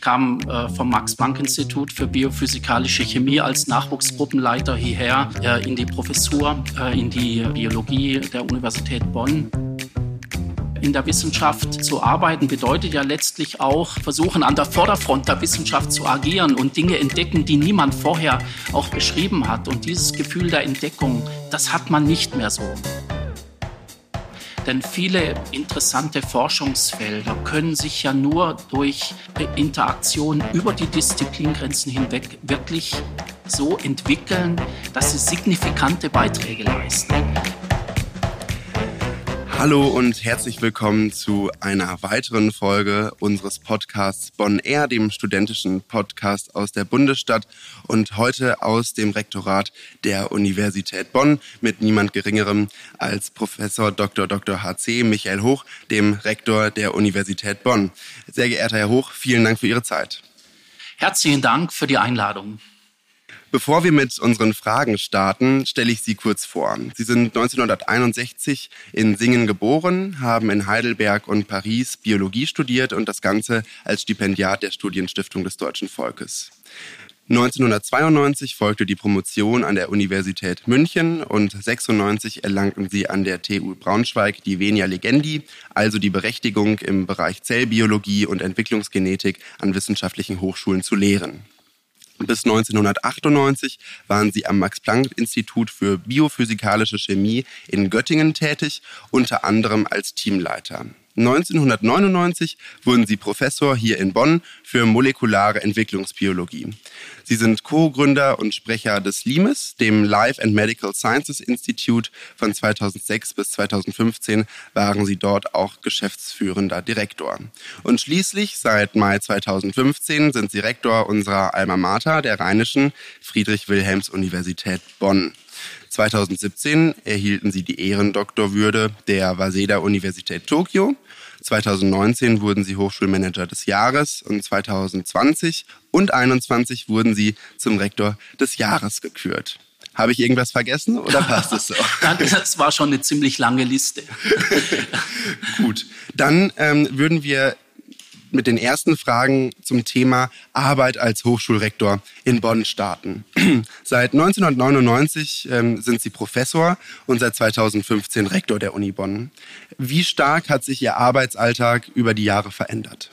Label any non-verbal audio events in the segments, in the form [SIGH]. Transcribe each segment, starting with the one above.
Ich kam äh, vom Max-Planck-Institut für biophysikalische Chemie als Nachwuchsgruppenleiter hierher äh, in die Professur, äh, in die Biologie der Universität Bonn. In der Wissenschaft zu arbeiten bedeutet ja letztlich auch versuchen, an der Vorderfront der Wissenschaft zu agieren und Dinge entdecken, die niemand vorher auch beschrieben hat. Und dieses Gefühl der Entdeckung, das hat man nicht mehr so. Denn viele interessante Forschungsfelder können sich ja nur durch Interaktion über die Disziplingrenzen hinweg wirklich so entwickeln, dass sie signifikante Beiträge leisten. Hallo und herzlich willkommen zu einer weiteren Folge unseres Podcasts Bonn Air, dem studentischen Podcast aus der Bundesstadt und heute aus dem Rektorat der Universität Bonn mit niemand Geringerem als Professor Dr. Dr. HC Michael Hoch, dem Rektor der Universität Bonn. Sehr geehrter Herr Hoch, vielen Dank für Ihre Zeit. Herzlichen Dank für die Einladung. Bevor wir mit unseren Fragen starten, stelle ich Sie kurz vor. Sie sind 1961 in Singen geboren, haben in Heidelberg und Paris Biologie studiert und das Ganze als Stipendiat der Studienstiftung des deutschen Volkes. 1992 folgte die Promotion an der Universität München und 96 erlangten sie an der TU Braunschweig die Venia Legendi, also die Berechtigung im Bereich Zellbiologie und Entwicklungsgenetik an wissenschaftlichen Hochschulen zu lehren. Bis 1998 waren sie am Max-Planck-Institut für biophysikalische Chemie in Göttingen tätig, unter anderem als Teamleiter. 1999 wurden sie Professor hier in Bonn für molekulare Entwicklungsbiologie. Sie sind Co-Gründer und Sprecher des LIMES, dem Life and Medical Sciences Institute. Von 2006 bis 2015 waren sie dort auch geschäftsführender Direktor. Und schließlich seit Mai 2015 sind sie Rektor unserer Alma Mater, der Rheinischen Friedrich-Wilhelms-Universität Bonn. 2017 erhielten sie die Ehrendoktorwürde der Waseda Universität Tokio. 2019 wurden sie Hochschulmanager des Jahres und 2020 und 2021 wurden sie zum Rektor des Jahres gekürt. Habe ich irgendwas vergessen oder passt es so? [LAUGHS] das war schon eine ziemlich lange Liste. [LAUGHS] Gut, dann ähm, würden wir mit den ersten Fragen zum Thema Arbeit als Hochschulrektor in Bonn starten. [CLEARS THROAT] seit 1999 ähm, sind Sie Professor und seit 2015 Rektor der Uni Bonn. Wie stark hat sich Ihr Arbeitsalltag über die Jahre verändert?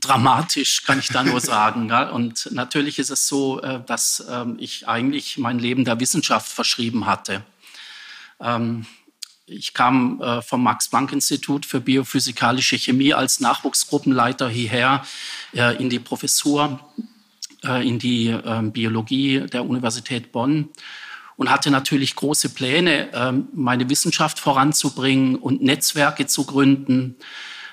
dramatisch, kann ich da nur sagen. Und natürlich ist es so, äh, dass ähm, ich eigentlich mein Leben der Wissenschaft verschrieben hatte. Ähm, ich kam äh, vom Max-Planck-Institut für biophysikalische Chemie als Nachwuchsgruppenleiter hierher äh, in die Professur, äh, in die äh, Biologie der Universität Bonn und hatte natürlich große Pläne, äh, meine Wissenschaft voranzubringen und Netzwerke zu gründen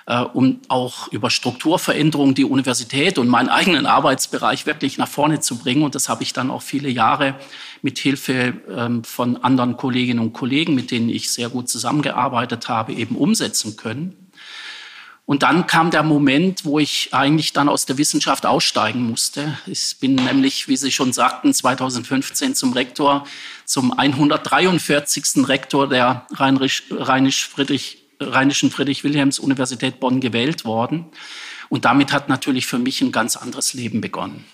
um auch über Strukturveränderungen die Universität und meinen eigenen Arbeitsbereich wirklich nach vorne zu bringen. Und das habe ich dann auch viele Jahre mit Hilfe ähm, von anderen Kolleginnen und Kollegen, mit denen ich sehr gut zusammengearbeitet habe, eben umsetzen können. Und dann kam der Moment, wo ich eigentlich dann aus der Wissenschaft aussteigen musste. Ich bin nämlich, wie Sie schon sagten, 2015 zum Rektor, zum 143. Rektor der Rheinisch-Friedrich Rheinischen Friedrich-Wilhelms-Universität Bonn gewählt worden. Und damit hat natürlich für mich ein ganz anderes Leben begonnen.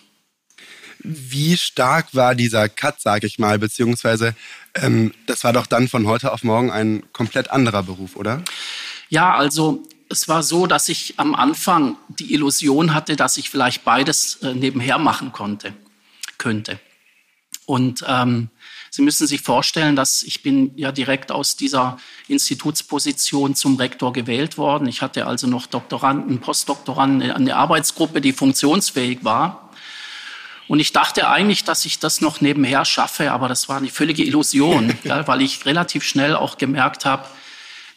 Wie stark war dieser Cut, sage ich mal, beziehungsweise ähm, das war doch dann von heute auf morgen ein komplett anderer Beruf, oder? Ja, also es war so, dass ich am Anfang die Illusion hatte, dass ich vielleicht beides äh, nebenher machen konnte, könnte. Und ähm, Sie müssen sich vorstellen, dass ich bin ja direkt aus dieser Institutsposition zum Rektor gewählt worden. Ich hatte also noch Doktoranden, Postdoktoranden, eine Arbeitsgruppe, die funktionsfähig war. Und ich dachte eigentlich, dass ich das noch nebenher schaffe, aber das war eine völlige Illusion, [LAUGHS] ja, weil ich relativ schnell auch gemerkt habe,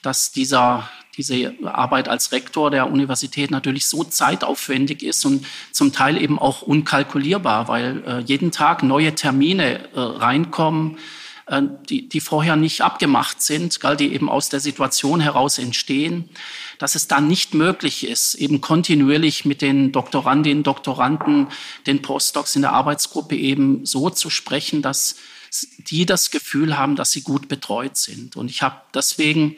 dass dieser, diese Arbeit als Rektor der Universität natürlich so zeitaufwendig ist und zum Teil eben auch unkalkulierbar, weil äh, jeden Tag neue Termine äh, reinkommen, äh, die, die vorher nicht abgemacht sind, gell, die eben aus der Situation heraus entstehen, dass es dann nicht möglich ist, eben kontinuierlich mit den Doktorandinnen, Doktoranden, den Postdocs in der Arbeitsgruppe eben so zu sprechen, dass die das Gefühl haben, dass sie gut betreut sind. Und ich habe deswegen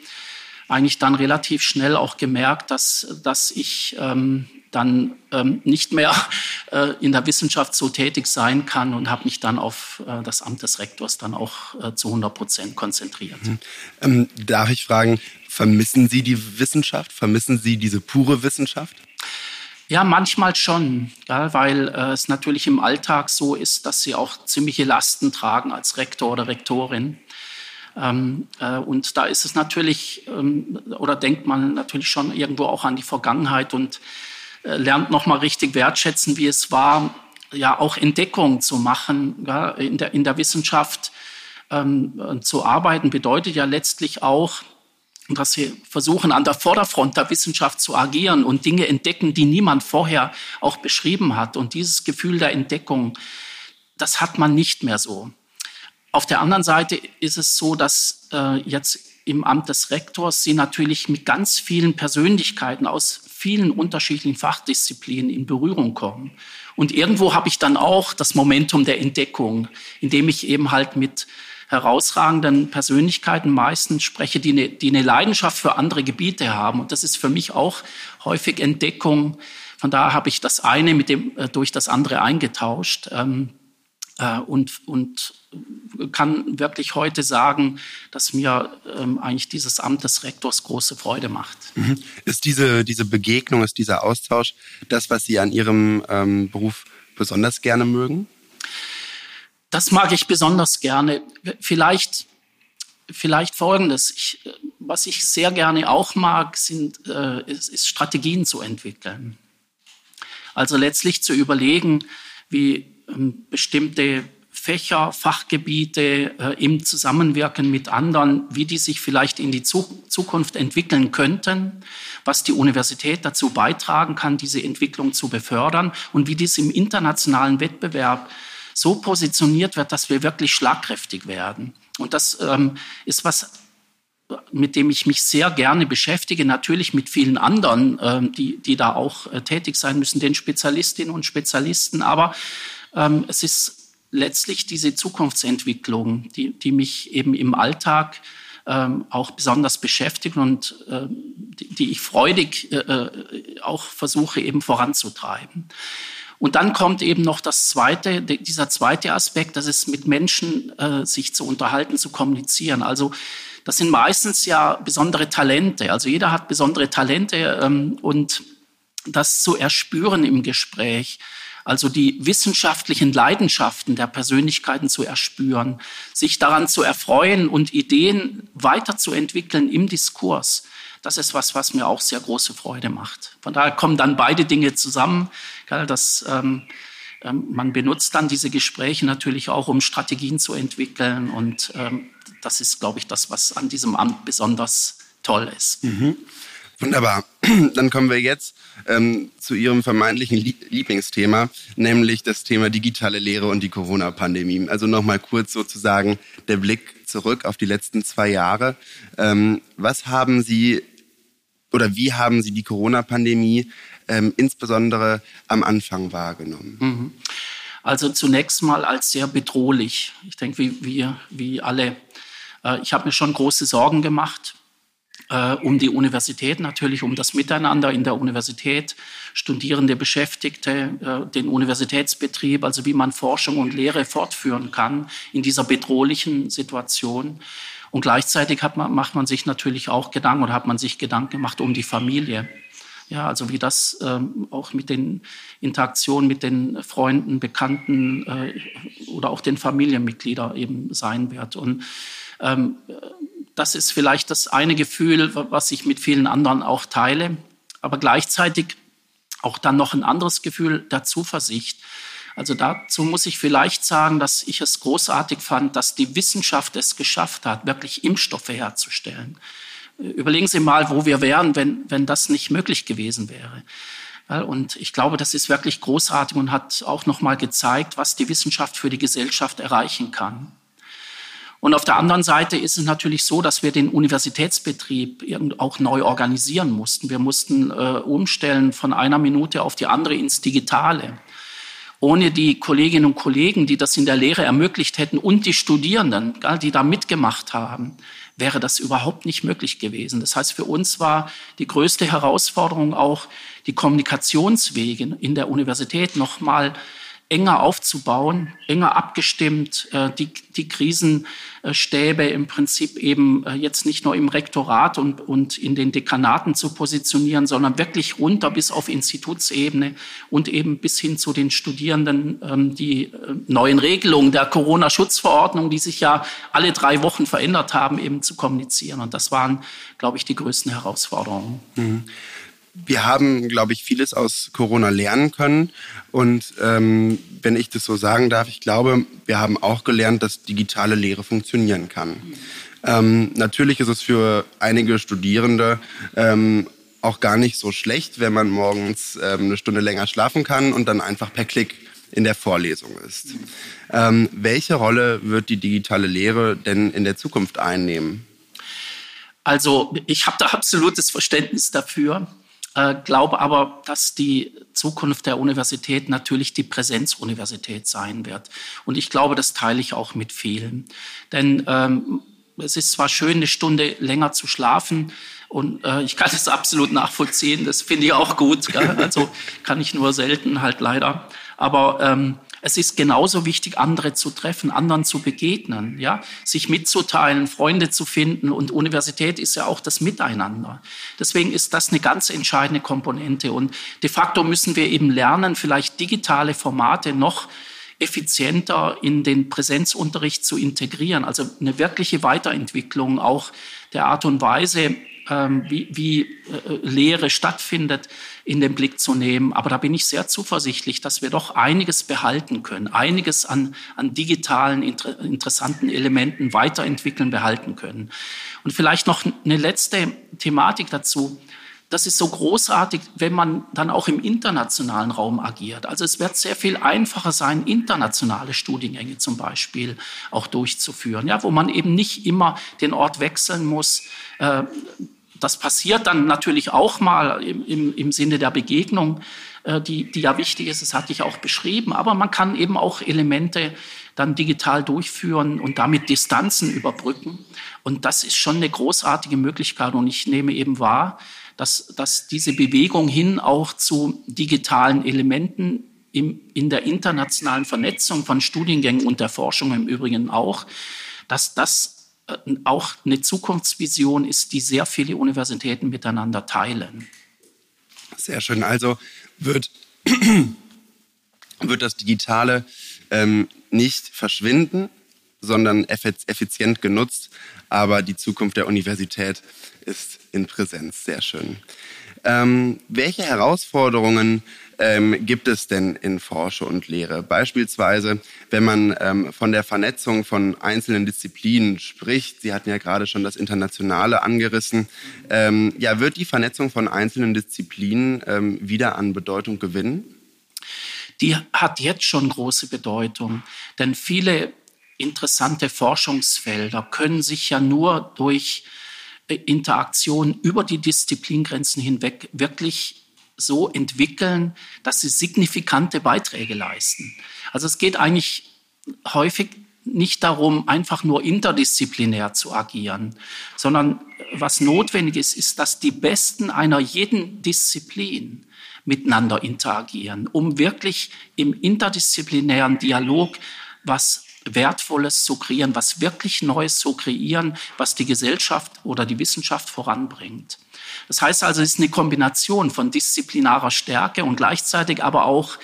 eigentlich dann relativ schnell auch gemerkt, dass, dass ich ähm, dann ähm, nicht mehr [LAUGHS] äh, in der Wissenschaft so tätig sein kann und habe mich dann auf äh, das Amt des Rektors dann auch äh, zu 100 Prozent konzentriert. Mhm. Ähm, darf ich fragen, vermissen Sie die Wissenschaft? Vermissen Sie diese pure Wissenschaft? Ja, manchmal schon, ja, weil äh, es natürlich im Alltag so ist, dass sie auch ziemliche Lasten tragen als Rektor oder Rektorin. Ähm, äh, und da ist es natürlich, ähm, oder denkt man natürlich schon irgendwo auch an die Vergangenheit und äh, lernt nochmal richtig wertschätzen, wie es war, ja auch Entdeckungen zu machen ja, in, der, in der Wissenschaft. Ähm, zu arbeiten bedeutet ja letztlich auch, dass wir versuchen, an der Vorderfront der Wissenschaft zu agieren und Dinge entdecken, die niemand vorher auch beschrieben hat. Und dieses Gefühl der Entdeckung, das hat man nicht mehr so. Auf der anderen Seite ist es so, dass äh, jetzt im Amt des Rektors Sie natürlich mit ganz vielen Persönlichkeiten aus vielen unterschiedlichen Fachdisziplinen in Berührung kommen. Und irgendwo habe ich dann auch das Momentum der Entdeckung, indem ich eben halt mit herausragenden Persönlichkeiten meistens spreche, die eine, die eine Leidenschaft für andere Gebiete haben. Und das ist für mich auch häufig Entdeckung. Von daher habe ich das eine mit dem, äh, durch das andere eingetauscht. Ähm, äh, und, und kann wirklich heute sagen, dass mir ähm, eigentlich dieses Amt des Rektors große Freude macht. Mhm. Ist diese, diese Begegnung, ist dieser Austausch das, was Sie an Ihrem ähm, Beruf besonders gerne mögen? Das mag ich besonders gerne. Vielleicht, vielleicht Folgendes. Ich, was ich sehr gerne auch mag, sind, äh, ist, ist Strategien zu entwickeln. Also letztlich zu überlegen, wie bestimmte Fächer, Fachgebiete äh, im Zusammenwirken mit anderen, wie die sich vielleicht in die Zukunft entwickeln könnten, was die Universität dazu beitragen kann, diese Entwicklung zu befördern und wie dies im internationalen Wettbewerb so positioniert wird, dass wir wirklich schlagkräftig werden. Und das ähm, ist was, mit dem ich mich sehr gerne beschäftige, natürlich mit vielen anderen, ähm, die, die da auch äh, tätig sein müssen, den Spezialistinnen und Spezialisten. Aber ähm, es ist letztlich diese Zukunftsentwicklung, die, die mich eben im Alltag ähm, auch besonders beschäftigt und äh, die, die, ich freudig äh, äh auch versuche eben voranzutreiben. Und dann kommt eben noch das zweite, dieser zweite Aspekt, das ist mit Menschen äh, sich zu unterhalten, zu kommunizieren. Also das sind meistens ja besondere Talente. Also jeder hat besondere Talente ähm, und das zu erspüren im Gespräch, also die wissenschaftlichen Leidenschaften der Persönlichkeiten zu erspüren, sich daran zu erfreuen und Ideen weiterzuentwickeln im Diskurs das ist was, was mir auch sehr große Freude macht. Von daher kommen dann beide Dinge zusammen. Dass, ähm, ähm, man benutzt dann diese Gespräche natürlich auch, um Strategien zu entwickeln. Und ähm, das ist, glaube ich, das, was an diesem Amt besonders toll ist. Mhm. Wunderbar. [CLEARS THROAT] Dann kommen wir jetzt ähm, zu Ihrem vermeintlichen Lieblingsthema, nämlich das Thema digitale Lehre und die Corona-Pandemie. Also nochmal kurz sozusagen der Blick zurück auf die letzten zwei Jahre. Ähm, was haben Sie oder wie haben Sie die Corona-Pandemie ähm, insbesondere am Anfang wahrgenommen? Mhm. Also zunächst mal als sehr bedrohlich. Ich denke, wie, wie, wie alle. Äh, ich habe mir schon große Sorgen gemacht um die Universität natürlich, um das Miteinander in der Universität, Studierende, Beschäftigte, äh, den Universitätsbetrieb, also wie man Forschung und Lehre fortführen kann in dieser bedrohlichen Situation. Und gleichzeitig man, macht man sich natürlich auch Gedanken oder hat man sich Gedanken gemacht um die Familie. Ja, also wie das ähm, auch mit den Interaktionen mit den Freunden, Bekannten äh, oder auch den Familienmitgliedern eben sein wird. Und ähm, das ist vielleicht das eine Gefühl, was ich mit vielen anderen auch teile. Aber gleichzeitig auch dann noch ein anderes Gefühl der Zuversicht. Also dazu muss ich vielleicht sagen, dass ich es großartig fand, dass die Wissenschaft es geschafft hat, wirklich Impfstoffe herzustellen. Überlegen Sie mal, wo wir wären, wenn, wenn das nicht möglich gewesen wäre. Und ich glaube, das ist wirklich großartig und hat auch noch mal gezeigt, was die Wissenschaft für die Gesellschaft erreichen kann. Und auf der anderen Seite ist es natürlich so, dass wir den Universitätsbetrieb auch neu organisieren mussten. Wir mussten äh, umstellen von einer Minute auf die andere ins Digitale. Ohne die Kolleginnen und Kollegen, die das in der Lehre ermöglicht hätten und die Studierenden, die da mitgemacht haben, wäre das überhaupt nicht möglich gewesen. Das heißt, für uns war die größte Herausforderung auch, die Kommunikationswege in der Universität nochmal enger aufzubauen, enger abgestimmt, äh, die, die Krisenstäbe im Prinzip eben äh, jetzt nicht nur im Rektorat und, und in den Dekanaten zu positionieren, sondern wirklich runter bis auf Institutsebene und eben bis hin zu den Studierenden ähm, die äh, neuen Regelungen der Corona-Schutzverordnung, die sich ja alle drei Wochen verändert haben, eben zu kommunizieren. Und das waren, glaube ich, die größten Herausforderungen. Mhm wir haben, glaube ich, vieles aus Corona lernen können. Und ähm, wenn ich das so sagen darf, ich glaube, wir haben auch gelernt, dass digitale Lehre funktionieren kann. Ähm, natürlich ist es für einige Studierende ähm, auch gar nicht so schlecht, wenn man morgens ähm, eine Stunde länger schlafen kann und dann einfach per Klick in der Vorlesung ist. Ähm, welche Rolle wird die digitale Lehre denn in der Zukunft einnehmen? Also ich habe da absolutes Verständnis dafür. Äh, glaube aber, dass die Zukunft der Universität natürlich die Präsenzuniversität sein wird. Und ich glaube, das teile ich auch mit vielen. Denn ähm, es ist zwar schön, eine Stunde länger zu schlafen, und äh, ich kann das absolut nachvollziehen, das finde ich auch gut. Gell? Also kann ich nur selten halt leider. Aber ähm, es ist genauso wichtig, andere zu treffen, anderen zu begegnen, ja, sich mitzuteilen, Freunde zu finden. Und Universität ist ja auch das Miteinander. Deswegen ist das eine ganz entscheidende Komponente. Und de facto müssen wir eben lernen, vielleicht digitale Formate noch effizienter in den Präsenzunterricht zu integrieren. Also eine wirkliche Weiterentwicklung auch der Art und Weise, wie, wie äh, Lehre stattfindet, in den Blick zu nehmen. Aber da bin ich sehr zuversichtlich, dass wir doch einiges behalten können, einiges an, an digitalen, inter, interessanten Elementen weiterentwickeln, behalten können. Und vielleicht noch eine letzte Thematik dazu. Das ist so großartig, wenn man dann auch im internationalen Raum agiert. Also es wird sehr viel einfacher sein, internationale Studiengänge zum Beispiel auch durchzuführen, ja, wo man eben nicht immer den Ort wechseln muss. Äh, das passiert dann natürlich auch mal im, im, im Sinne der Begegnung, äh, die, die ja wichtig ist, das hatte ich auch beschrieben. Aber man kann eben auch Elemente dann digital durchführen und damit Distanzen überbrücken. Und das ist schon eine großartige Möglichkeit. Und ich nehme eben wahr, dass, dass diese Bewegung hin auch zu digitalen Elementen im, in der internationalen Vernetzung von Studiengängen und der Forschung im Übrigen auch, dass das auch eine Zukunftsvision ist, die sehr viele Universitäten miteinander teilen. Sehr schön. Also wird, wird das Digitale ähm, nicht verschwinden, sondern effizient genutzt. Aber die Zukunft der Universität ist in Präsenz. Sehr schön. Ähm, welche Herausforderungen ähm, gibt es denn in Forschung und Lehre? Beispielsweise, wenn man ähm, von der Vernetzung von einzelnen Disziplinen spricht, Sie hatten ja gerade schon das Internationale angerissen, ähm, ja, wird die Vernetzung von einzelnen Disziplinen ähm, wieder an Bedeutung gewinnen? Die hat jetzt schon große Bedeutung, denn viele interessante Forschungsfelder können sich ja nur durch äh, Interaktion über die Disziplingrenzen hinweg wirklich so entwickeln, dass sie signifikante Beiträge leisten. Also es geht eigentlich häufig nicht darum, einfach nur interdisziplinär zu agieren, sondern was notwendig ist, ist, dass die Besten einer jeden Disziplin miteinander interagieren, um wirklich im interdisziplinären Dialog was Wertvolles zu kreieren, was wirklich Neues zu kreieren, was die Gesellschaft oder die Wissenschaft voranbringt. Das heißt also, es ist eine Kombination von disziplinarer Stärke und gleichzeitig aber auch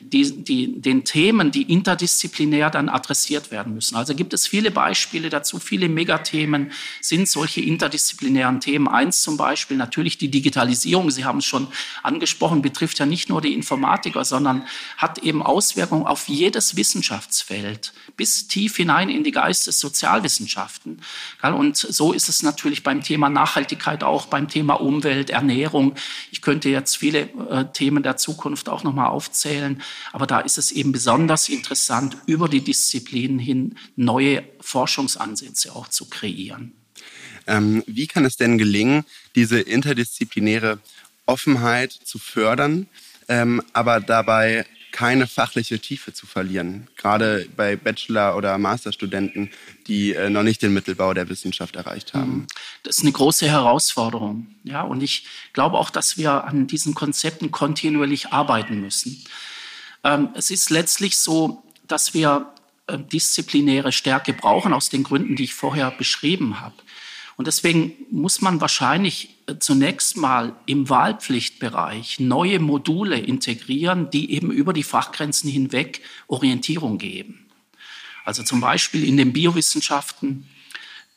die, die, den Themen, die interdisziplinär dann adressiert werden müssen. Also gibt es viele Beispiele dazu, viele Megathemen sind solche interdisziplinären Themen. Eins zum Beispiel natürlich die Digitalisierung, Sie haben es schon angesprochen, betrifft ja nicht nur die Informatiker, sondern hat eben Auswirkungen auf jedes Wissenschaftsfeld bis tief hinein in die Geistes-Sozialwissenschaften. Und so ist es natürlich beim Thema Nachhaltigkeit auch, beim Thema Umwelt, Ernährung. Ich könnte jetzt viele äh, Themen der Zukunft auch nochmal aufzählen. Aber da ist es eben besonders interessant, über die Disziplinen hin neue Forschungsansätze auch zu kreieren. Ähm, wie kann es denn gelingen, diese interdisziplinäre Offenheit zu fördern, ähm, aber dabei keine fachliche Tiefe zu verlieren, gerade bei Bachelor- oder Masterstudenten, die äh, noch nicht den Mittelbau der Wissenschaft erreicht haben? Mhm. Das ist eine große Herausforderung. Ja, und ich glaube auch, dass wir an diesen Konzepten kontinuierlich arbeiten müssen. Ähm, es ist letztlich so, dass wir äh, disziplinäre Stärke brauchen, aus den Gründen, die ich vorher beschrieben habe. Und deswegen muss man wahrscheinlich äh, zunächst mal im Wahlpflichtbereich neue Module integrieren, die eben über die Fachgrenzen hinweg Orientierung geben. Also zum Beispiel in den Biowissenschaften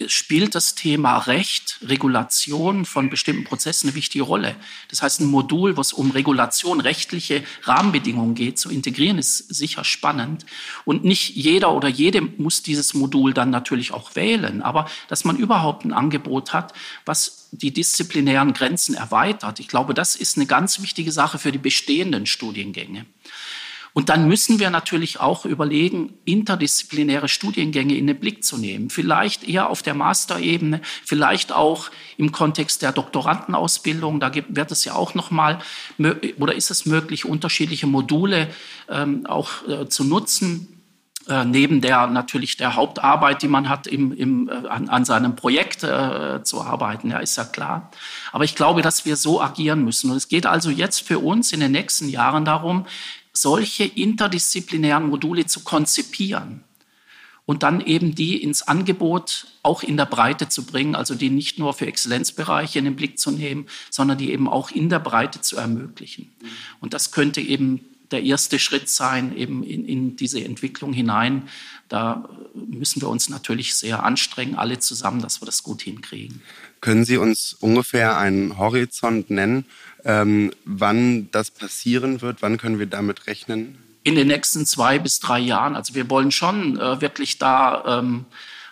spielt das Thema Recht, Regulation von bestimmten Prozessen eine wichtige Rolle. Das heißt, ein Modul, wo es um Regulation, rechtliche Rahmenbedingungen geht, zu integrieren, ist sicher spannend. Und nicht jeder oder jede muss dieses Modul dann natürlich auch wählen, aber dass man überhaupt ein Angebot hat, was die disziplinären Grenzen erweitert. Ich glaube, das ist eine ganz wichtige Sache für die bestehenden Studiengänge. Und dann müssen wir natürlich auch überlegen, interdisziplinäre Studiengänge in den Blick zu nehmen. Vielleicht eher auf der Masterebene, vielleicht auch im Kontext der Doktorandenausbildung. Da wird es ja auch nochmal, oder ist es möglich, unterschiedliche Module ähm, auch äh, zu nutzen äh, neben der natürlich der Hauptarbeit, die man hat, im, im, äh, an, an, seinem Projekt äh, zu arbeiten, ja, ist ja klar. Aber ich glaube, dass wir so agieren müssen. Und es geht also jetzt für uns in den nächsten Jahren darum, solche interdisziplinären Module zu konzipieren und dann eben die ins Angebot auch in der Breite zu bringen, also die nicht nur für Exzellenzbereiche in den Blick zu nehmen, sondern die eben auch in der Breite zu ermöglichen. Und das könnte eben der erste Schritt sein, eben in, in diese Entwicklung hinein. Da müssen wir uns natürlich sehr anstrengen, alle zusammen, dass wir das gut hinkriegen. Können Sie uns ungefähr einen Horizont nennen, ähm, wann das passieren wird? Wann können wir damit rechnen? In den nächsten zwei bis drei Jahren. Also wir wollen schon äh, wirklich da ähm,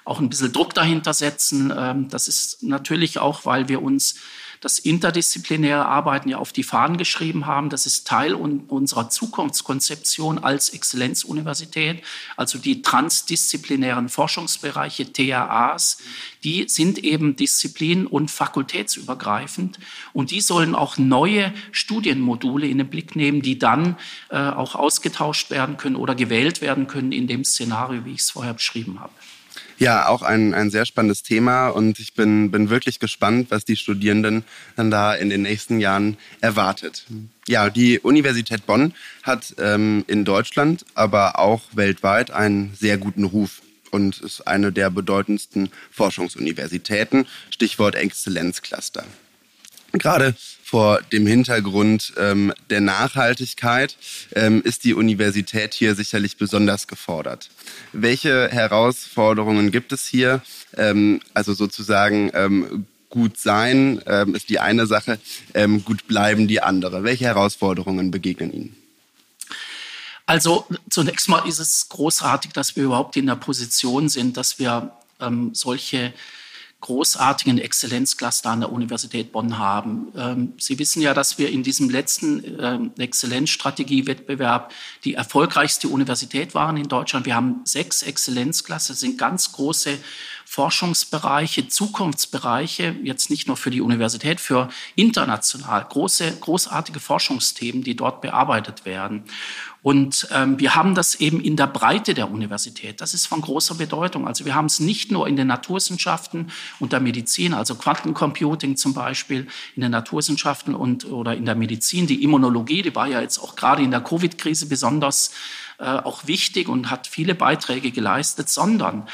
auch ein bisschen Druck dahinter setzen. Ähm, das ist natürlich auch, weil wir uns das interdisziplinäre Arbeiten ja auf die Fahnen geschrieben haben. Das ist Teil unserer Zukunftskonzeption als Exzellenzuniversität. Also die transdisziplinären Forschungsbereiche, TAAs, die sind eben disziplin- und fakultätsübergreifend. Und die sollen auch neue Studienmodule in den Blick nehmen, die dann äh, auch ausgetauscht werden können oder gewählt werden können in dem Szenario, wie ich es vorher beschrieben habe. Ja, auch ein, ein sehr spannendes Thema und ich bin, bin wirklich gespannt, was die Studierenden dann da in den nächsten Jahren erwartet. Ja, die Universität Bonn hat ähm, in Deutschland, aber auch weltweit einen sehr guten Ruf und ist eine der bedeutendsten Forschungsuniversitäten. Stichwort Exzellenzcluster. Gerade vor dem Hintergrund ähm, der Nachhaltigkeit ähm, ist die Universität hier sicherlich besonders gefordert. Welche Herausforderungen gibt es hier? Ähm, also sozusagen ähm, gut sein ähm, ist die eine Sache, ähm, gut bleiben die andere. Welche Herausforderungen begegnen Ihnen? Also zunächst mal ist es großartig, dass wir überhaupt in der Position sind, dass wir solche großartigen Exzellenzcluster an der Universität Bonn haben. Ähm, Sie wissen ja, dass wir in diesem letzten ähm, Exzellenzstrategiewettbewerb die erfolgreichste Universität waren in Deutschland. Wir haben sechs Exzellenzcluster, sind ganz große Forschungsbereiche, Zukunftsbereiche, jetzt nicht nur für die Universität, für international große, großartige Forschungsthemen, die dort bearbeitet werden. Und ähm, wir haben das eben in der Breite der Universität. Das ist von großer Bedeutung. Also wir haben es nicht nur in den Naturwissenschaften und der Medizin, also Quantencomputing zum Beispiel in den Naturwissenschaften und oder in der Medizin. Die Immunologie, die war ja jetzt auch gerade in der Covid-Krise besonders äh, auch wichtig und hat viele Beiträge geleistet, sondern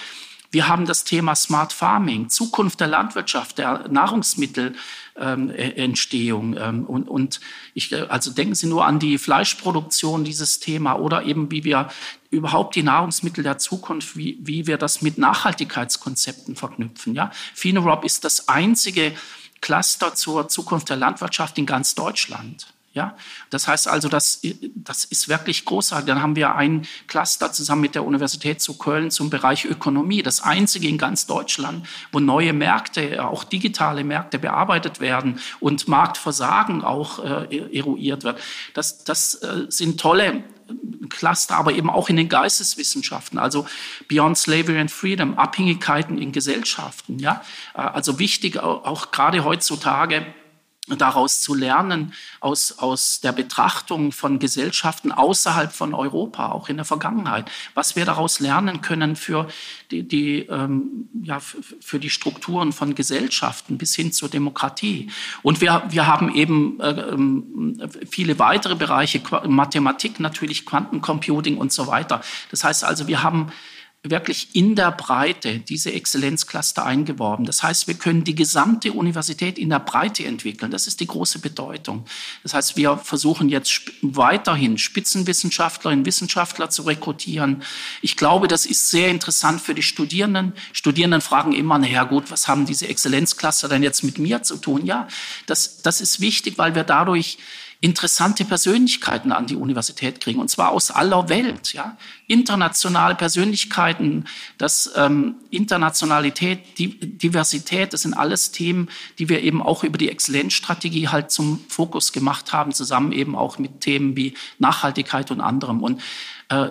wir haben das Thema Smart Farming, Zukunft der Landwirtschaft, der Nahrungsmittelentstehung. Ähm, und, und ich, äh, also denken Sie nur an die Fleischproduktion, dieses Thema, oder eben wie wir überhaupt die Nahrungsmittel der Zukunft, wie, wie wir das mit Nachhaltigkeitskonzepten verknüpfen. Ja? FINEROB ist das einzige Cluster zur Zukunft der Landwirtschaft in ganz Deutschland. Ja, das heißt also, das, das ist wirklich großartig. Dann haben wir ein Cluster zusammen mit der Universität zu Köln zum Bereich Ökonomie, das einzige in ganz Deutschland, wo neue Märkte, auch digitale Märkte bearbeitet werden und Marktversagen auch äh, eruiert wird. Das, das äh, sind tolle Cluster, aber eben auch in den Geisteswissenschaften, also Beyond Slavery and Freedom, Abhängigkeiten in Gesellschaften. Ja, äh, also wichtig auch, auch gerade heutzutage daraus zu lernen, aus, aus der Betrachtung von Gesellschaften außerhalb von Europa, auch in der Vergangenheit, was wir daraus lernen können für die, die, ähm, ja, für die Strukturen von Gesellschaften bis hin zur Demokratie. Und wir, wir haben eben äh, ähm, viele weitere Bereiche, Mathematik natürlich, Quantencomputing und so weiter. Das heißt also, wir haben wirklich in der Breite diese Exzellenzcluster eingeworben. Das heißt, wir können die gesamte Universität in der Breite entwickeln. Das ist die große Bedeutung. Das heißt, wir versuchen jetzt weiterhin Spitzenwissenschaftlerinnen Wissenschaftler zu rekrutieren. Ich glaube, das ist sehr interessant für die Studierenden. Studierenden fragen immer, naja gut, was haben diese Exzellenzcluster denn jetzt mit mir zu tun? Ja, das, das ist wichtig, weil wir dadurch interessante Persönlichkeiten an die Universität kriegen, und zwar aus aller Welt. Ja? Internationale Persönlichkeiten, das ähm, Internationalität, Diversität, das sind alles Themen, die wir eben auch über die Exzellenzstrategie halt zum Fokus gemacht haben, zusammen eben auch mit Themen wie Nachhaltigkeit und anderem. Und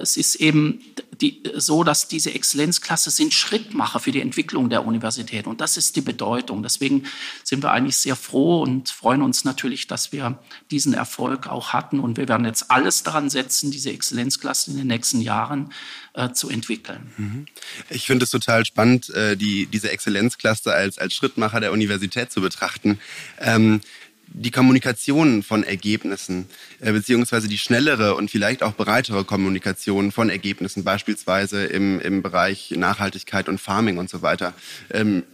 es ist eben die, so, dass diese Exzellenzklasse sind Schrittmacher für die Entwicklung der Universität. Und das ist die Bedeutung. Deswegen sind wir eigentlich sehr froh und freuen uns natürlich, dass wir diesen Erfolg auch hatten. Und wir werden jetzt alles daran setzen, diese Exzellenzklasse in den nächsten Jahren äh, zu entwickeln. Mhm. Ich finde es total spannend, äh, die, diese Exzellenzklasse als, als Schrittmacher der Universität zu betrachten. Ähm, die Kommunikation von Ergebnissen, äh, beziehungsweise die schnellere und vielleicht auch breitere Kommunikation von Ergebnissen, beispielsweise im, im Bereich Nachhaltigkeit und Farming und so weiter, ähm,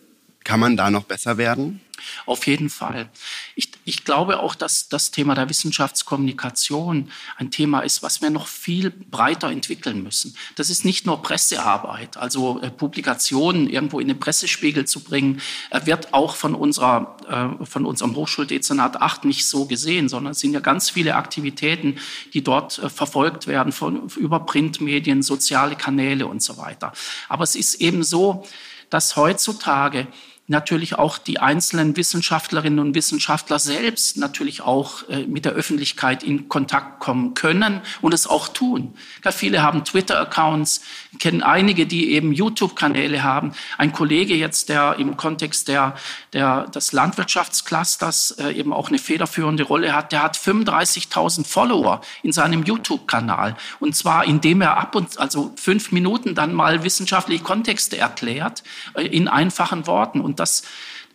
kann man da noch besser werden? Auf jeden Fall. Ich, ich glaube auch, dass das Thema der Wissenschaftskommunikation ein Thema ist, was wir noch viel breiter entwickeln müssen. Das ist nicht nur Pressearbeit, also äh, Publikationen irgendwo in den Pressespiegel zu bringen, äh, wird auch von, unserer, äh, von unserem Hochschuldezernat 8 nicht so gesehen, sondern es sind ja ganz viele Aktivitäten, die dort verfolgt werden, von, über Printmedien, soziale Kanäle und so weiter. Aber es ist eben so, dass heutzutage natürlich auch die einzelnen Wissenschaftlerinnen und Wissenschaftler selbst natürlich auch äh, mit der Öffentlichkeit in Kontakt kommen können und es auch tun. Viele haben Twitter-Accounts, kennen einige, die eben YouTube-Kanäle haben. Ein Kollege jetzt, der im Kontext der, der, des Landwirtschaftsclusters äh, eben auch eine federführende Rolle hat, der hat 35.000 Follower in seinem YouTube-Kanal. Und zwar, indem er ab und, also fünf Minuten dann mal wissenschaftliche Kontexte erklärt, äh, in einfachen Worten. Und das,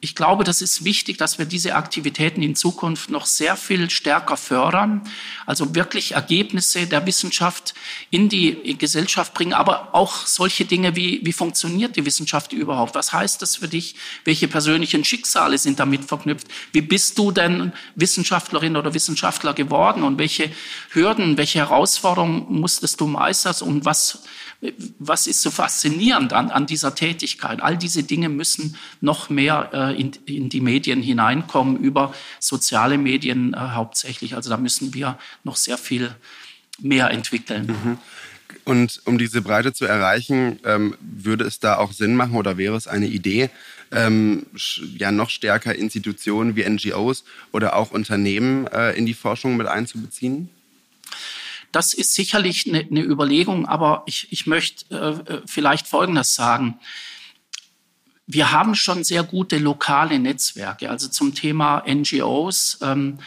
ich glaube, das ist wichtig, dass wir diese Aktivitäten in Zukunft noch sehr viel stärker fördern, also wirklich Ergebnisse der Wissenschaft in die Gesellschaft bringen, aber auch solche Dinge wie, wie funktioniert die Wissenschaft überhaupt? Was heißt das für dich? Welche persönlichen Schicksale sind damit verknüpft? Wie bist du denn Wissenschaftlerin oder Wissenschaftler geworden und welche Hürden, welche Herausforderungen musstest du meistern und was was ist so faszinierend an, an dieser Tätigkeit? All diese Dinge müssen noch mehr äh, in, in, die Medien hineinkommen, über soziale Medien äh, hauptsächlich. Also da müssen wir noch sehr viel mehr entwickeln. Mhm. Und um diese Breite zu erreichen, ähm, würde es da auch Sinn machen oder wäre es eine Idee, ähm, ja noch stärker Institutionen wie NGOs oder auch Unternehmen äh, in die Forschung mit einzubeziehen? Das ist sicherlich eine, eine Überlegung, aber ich, ich möchte äh, äh, vielleicht Folgendes sagen. Wir haben schon sehr gute lokale Netzwerke, also zum Thema NGOs. Ähm, äh,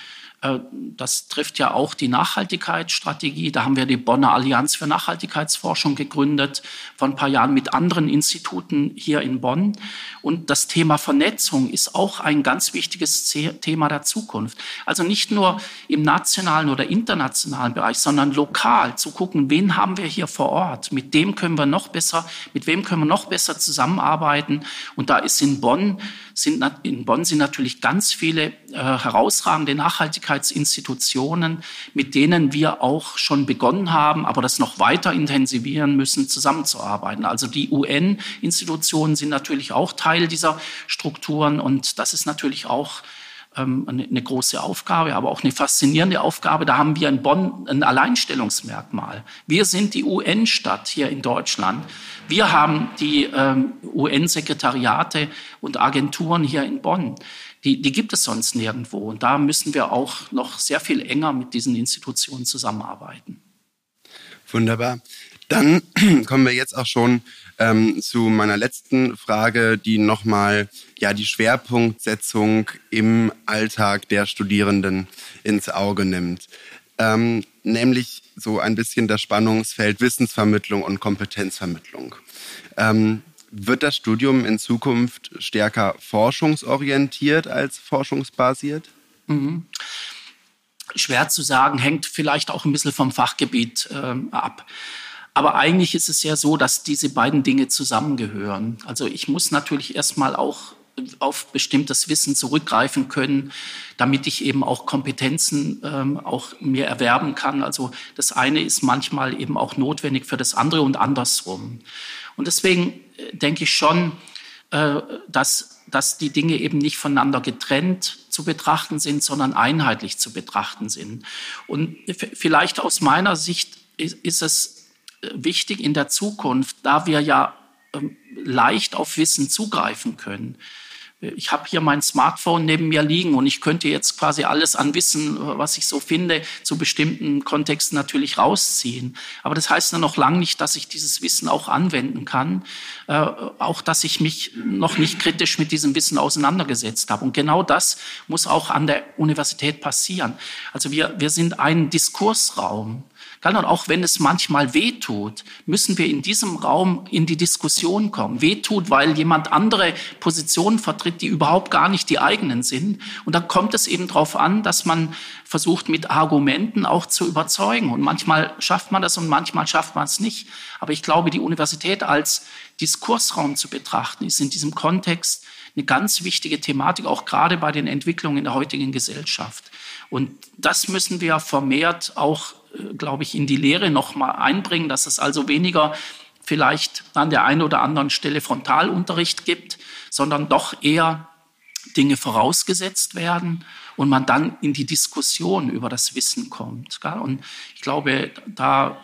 das trifft ja auch die Nachhaltigkeitsstrategie. Da haben wir die Bonner Allianz für Nachhaltigkeitsforschung gegründet, vor ein paar Jahren mit anderen Instituten hier in Bonn. Und das Thema Vernetzung ist auch ein ganz wichtiges Thema der Zukunft. Also nicht nur im nationalen oder internationalen Bereich, sondern lokal zu gucken, wen haben wir hier vor Ort, mit dem können wir noch besser, mit wem können wir noch besser zusammenarbeiten. Und da ist in Bonn sind, in Bonn sind natürlich ganz viele äh, herausragende Nachhaltigkeitsinstitutionen, mit denen wir auch schon begonnen haben, aber das noch weiter intensivieren müssen, zusammenzuarbeiten. Also die UN-Institutionen sind natürlich auch Teil dieser Strukturen und das ist natürlich auch eine, eine, große Aufgabe, aber auch eine faszinierende Aufgabe. Da haben wir in Bonn ein Alleinstellungsmerkmal. Wir sind die UN-Stadt hier in Deutschland. Wir haben die ähm, UN-Sekretariate und Agenturen hier in Bonn. Die, die gibt es sonst nirgendwo. Und da müssen wir auch noch sehr viel enger mit diesen Institutionen zusammenarbeiten. Wunderbar. Dann [CLEARS THROAT] kommen wir jetzt auch schon ähm, zu meiner letzten Frage, die nochmal ja, die Schwerpunktsetzung im Alltag der Studierenden ins Auge nimmt. Ähm, nämlich so ein bisschen das Spannungsfeld Wissensvermittlung und Kompetenzvermittlung. Ähm, wird das Studium in Zukunft stärker forschungsorientiert als forschungsbasiert? Mhm. Schwer zu sagen, hängt vielleicht auch ein bisschen vom Fachgebiet äh, ab. Aber eigentlich ist es ja so, dass diese beiden Dinge zusammengehören. Also ich muss natürlich erstmal auch auf bestimmtes Wissen zurückgreifen können, damit ich eben auch Kompetenzen ähm, auch mir erwerben kann. Also das eine ist manchmal eben auch notwendig für das andere und andersrum. Und deswegen äh, denke ich schon, äh, dass, dass die Dinge eben nicht voneinander getrennt zu betrachten sind, sondern einheitlich zu betrachten sind. Und vielleicht aus meiner Sicht ist, ist es wichtig in der Zukunft, da wir ja ähm, leicht auf Wissen zugreifen können, ich habe hier mein Smartphone neben mir liegen und ich könnte jetzt quasi alles an Wissen, was ich so finde, zu bestimmten Kontexten natürlich rausziehen. Aber das heißt ja noch lange nicht, dass ich dieses Wissen auch anwenden kann, äh, auch dass ich mich noch nicht kritisch mit diesem Wissen auseinandergesetzt habe. Und genau das muss auch an der Universität passieren. Also wir, wir sind ein Diskursraum. Und auch wenn es manchmal wehtut, müssen wir in diesem Raum in die Diskussion kommen. Wehtut, weil jemand andere Positionen vertritt, die überhaupt gar nicht die eigenen sind. Und da kommt es eben darauf an, dass man versucht, mit Argumenten auch zu überzeugen. Und manchmal schafft man das und manchmal schafft man es nicht. Aber ich glaube, die Universität als Diskursraum zu betrachten, ist in diesem Kontext eine ganz wichtige Thematik, auch gerade bei den Entwicklungen in der heutigen Gesellschaft. Und das müssen wir vermehrt auch glaube ich, in die Lehre noch mal einbringen, dass es also weniger vielleicht an der einen oder anderen Stelle Frontalunterricht gibt, sondern doch eher Dinge vorausgesetzt werden und man dann in die Diskussion über das Wissen kommt. Und ich glaube, da,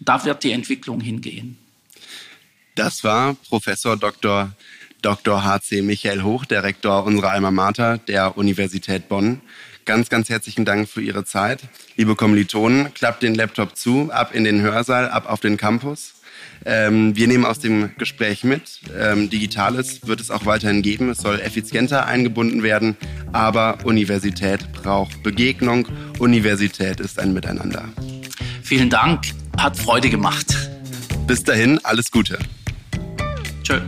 da wird die Entwicklung hingehen. Das war Professor Dr. Dr. H.C. Michael Hoch, der Rektor unserer Alma Mater der Universität Bonn. Ganz, ganz herzlichen Dank für Ihre Zeit. Liebe Kommilitonen, klappt den Laptop zu, ab in den Hörsaal, ab auf den Campus. Ähm, wir nehmen aus dem Gespräch mit. Ähm, Digitales wird es auch weiterhin geben. Es soll effizienter eingebunden werden. Aber Universität braucht Begegnung. Universität ist ein Miteinander. Vielen Dank. Hat Freude gemacht. Bis dahin, alles Gute. Tschö.